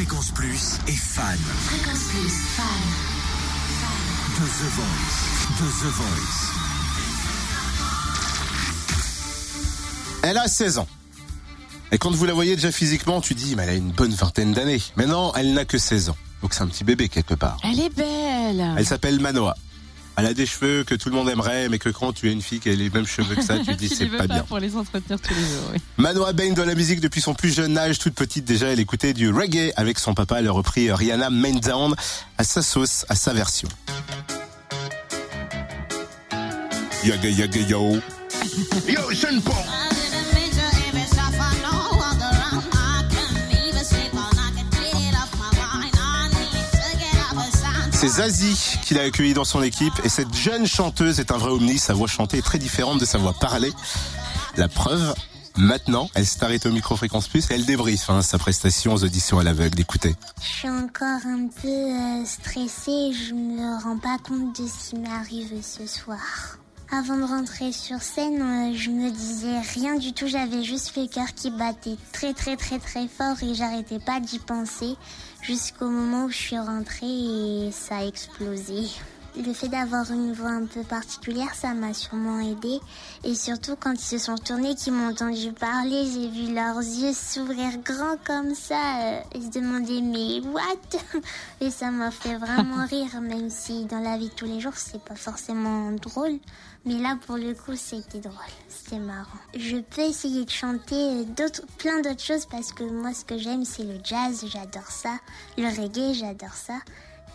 Fréquence Plus est fan. Fréquence Plus, fan. De The Voice. De The Voice. Elle a 16 ans. Et quand vous la voyez déjà physiquement, tu dis, mais elle a une bonne vingtaine d'années. Mais non, elle n'a que 16 ans. Donc c'est un petit bébé quelque part. Elle est belle. Elle s'appelle Manoa. Elle a des cheveux que tout le monde aimerait, mais que quand tu as une fille qui a les mêmes cheveux que ça, tu dis c'est les veux pas bien. pour les entretenir tous les jours. oui. Manoa baigne dans la musique depuis son plus jeune âge, toute petite déjà, elle écoutait du reggae avec son papa, elle a repris Rihanna Main Down à sa sauce, à sa version. Yaga yaga yo. Yo, Sean Paul. C'est Zazie qui l'a accueilli dans son équipe et cette jeune chanteuse est un vrai omni, sa voix chantée est très différente de sa voix parlée. La preuve, maintenant, elle s'est arrêtée au micro-fréquence plus et elle débriefe hein, sa prestation aux auditions à l'aveugle. Écoutez. Je suis encore un peu euh, stressée, je me rends pas compte de ce qui m'arrive ce soir. Avant de rentrer sur scène, euh, je me disais rien du tout, j'avais juste le cœur qui battait très très très très fort et j'arrêtais pas d'y penser jusqu'au moment où je suis rentrée et ça a explosé. Le fait d'avoir une voix un peu particulière, ça m'a sûrement aidé. Et surtout, quand ils se sont tournés, qu'ils m'ont entendu parler, j'ai vu leurs yeux s'ouvrir grands comme ça euh, et se demander mais what? Et ça m'a fait vraiment rire, même si dans la vie de tous les jours, c'est pas forcément drôle. Mais là, pour le coup, c'était drôle. C'était marrant. Je peux essayer de chanter euh, d'autres, plein d'autres choses parce que moi, ce que j'aime, c'est le jazz. J'adore ça. Le reggae, j'adore ça.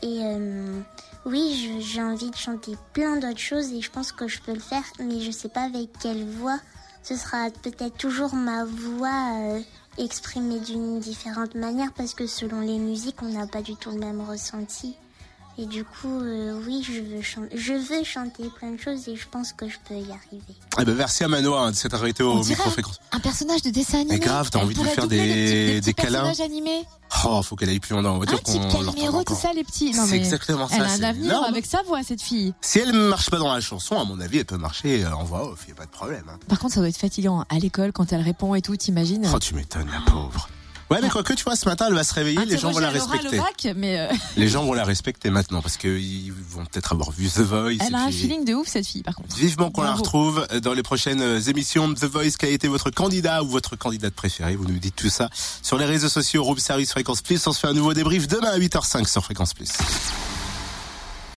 Et euh, oui, je- j'ai envie de chanter plein d'autres choses et je pense que je peux le faire, mais je sais pas avec quelle voix. Ce sera peut-être toujours ma voix euh, exprimée d'une différente manière parce que selon les musiques, on n'a pas du tout le même ressenti. Et du coup, euh, oui, je veux, je veux chanter plein de choses et je pense que je peux y arriver. Eh ben, merci à Manoa hein, de s'être arrêtée On au micro-fréquence. Un personnage de dessin animé. Mais grave, t'as envie de lui faire des- des petits câlins. personnages animés. Oh, faut qu'elle aille plus loin Un voiture type qu'on Calimero, tout ça, les petits. Non, C'est exactement ça, Elle a un avenir énorme. avec sa voix, cette fille. Si elle marche pas dans la chanson, à mon avis, elle peut marcher euh, en voix off, y a pas de problème. hein. Par contre, ça doit être fatigant. À l'école, quand elle répond et tout, t'imagines Oh, tu m'étonnes, la pauvre. Ouais, mais quoique, tu vois, ce matin, elle va se réveiller, les gens vont la respecter. au bac, mais euh, Les gens vont la respecter maintenant parce qu'ils vont peut-être avoir vu The Voice. elle a un feeling de ouf, cette fille, par contre. Vivement qu'on la retrouve dans les prochaines émissions de The Voice. Quel a été votre candidat ou votre candidate préférée? Vous nous dites tout ça sur les réseaux sociaux, Room Service Fréquence Plus. On se fait un nouveau débrief demain à 8h05 sur Fréquence Plus.